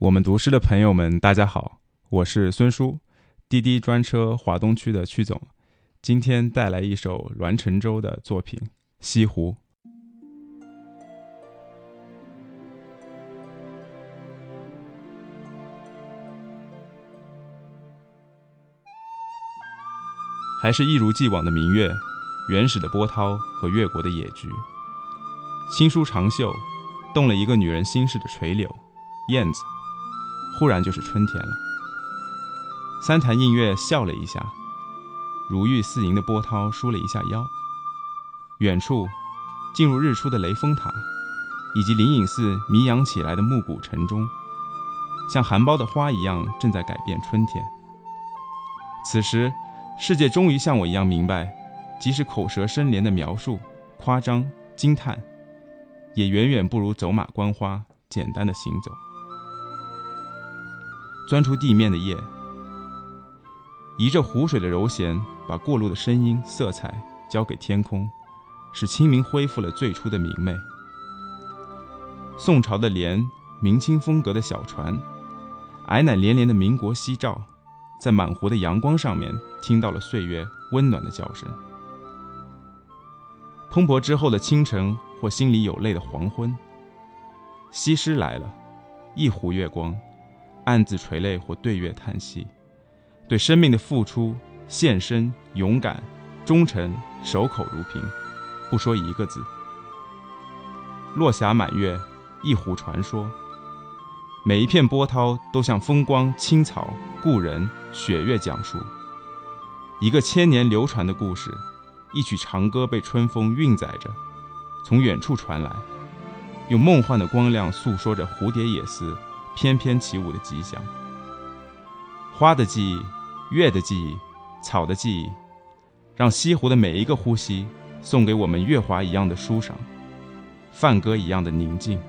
我们读诗的朋友们，大家好，我是孙叔，滴滴专车华东区的区总，今天带来一首栾承洲的作品《西湖》。还是一如既往的明月，原始的波涛和越国的野菊，轻舒长袖，动了一个女人心事的垂柳，燕子。忽然就是春天了。三潭映月笑了一下，如玉似银的波涛舒了一下腰。远处，进入日出的雷峰塔，以及灵隐寺迷扬起来的暮鼓晨钟，像含苞的花一样，正在改变春天。此时，世界终于像我一样明白，即使口舌生莲的描述、夸张、惊叹，也远远不如走马观花简单的行走。钻出地面的叶，移着湖水的柔弦，把过路的声音、色彩交给天空，使清明恢复了最初的明媚。宋朝的莲，明清风格的小船，矮奶连连的民国夕照，在满湖的阳光上面，听到了岁月温暖的叫声。蓬勃之后的清晨，或心里有泪的黄昏，西施来了，一湖月光。暗自垂泪或对月叹息，对生命的付出、献身、勇敢、忠诚，守口如瓶，不说一个字。落霞满月，一湖传说。每一片波涛都向风光、青草、故人、雪月讲述一个千年流传的故事。一曲长歌被春风运载着，从远处传来，用梦幻的光亮诉说着蝴蝶野思。翩翩起舞的吉祥，花的记忆，月的记忆，草的记忆，让西湖的每一个呼吸送给我们月华一样的舒爽，梵歌一样的宁静。